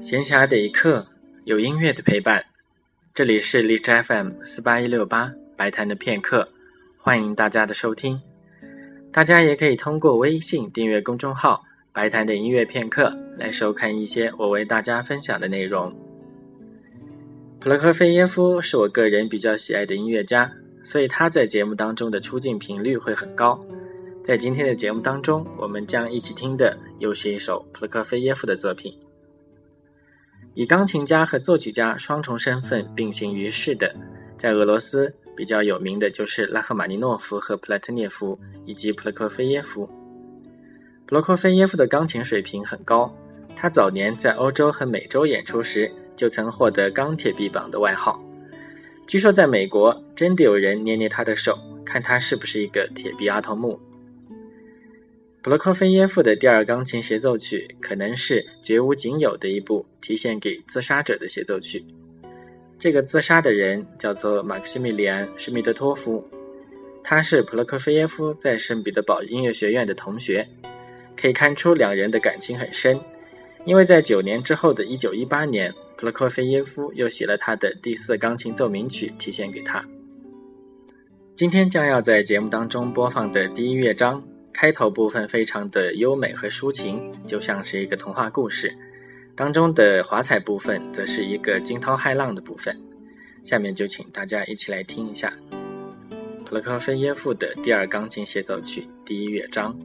闲暇的一刻，有音乐的陪伴。这里是荔枝 FM 四八一六八白谈的片刻，欢迎大家的收听。大家也可以通过微信订阅公众号“白谈的音乐片刻”来收看一些我为大家分享的内容。普罗科菲耶夫是我个人比较喜爱的音乐家，所以他在节目当中的出镜频率会很高。在今天的节目当中，我们将一起听的又是一首普罗科菲耶夫的作品。以钢琴家和作曲家双重身份并行于世的，在俄罗斯比较有名的就是拉赫玛尼诺夫和普拉特涅夫以及普罗科菲耶夫。普罗科菲耶夫的钢琴水平很高，他早年在欧洲和美洲演出时就曾获得“钢铁臂膀”的外号。据说在美国真的有人捏捏他的手，看他是不是一个铁臂阿童木。普罗科菲耶夫的第二钢琴协奏曲可能是绝无仅有的一部提献给自杀者的协奏曲。这个自杀的人叫做马克西米利安·施密德托夫，他是普罗科菲耶夫在圣彼得堡音乐学院的同学，可以看出两人的感情很深。因为在九年之后的一九一八年，普罗科菲耶夫又写了他的第四钢琴奏鸣曲提献给他。今天将要在节目当中播放的第一乐章。开头部分非常的优美和抒情，就像是一个童话故事。当中的华彩部分则是一个惊涛骇浪的部分。下面就请大家一起来听一下普罗科菲耶夫的第二钢琴协奏曲第一乐章。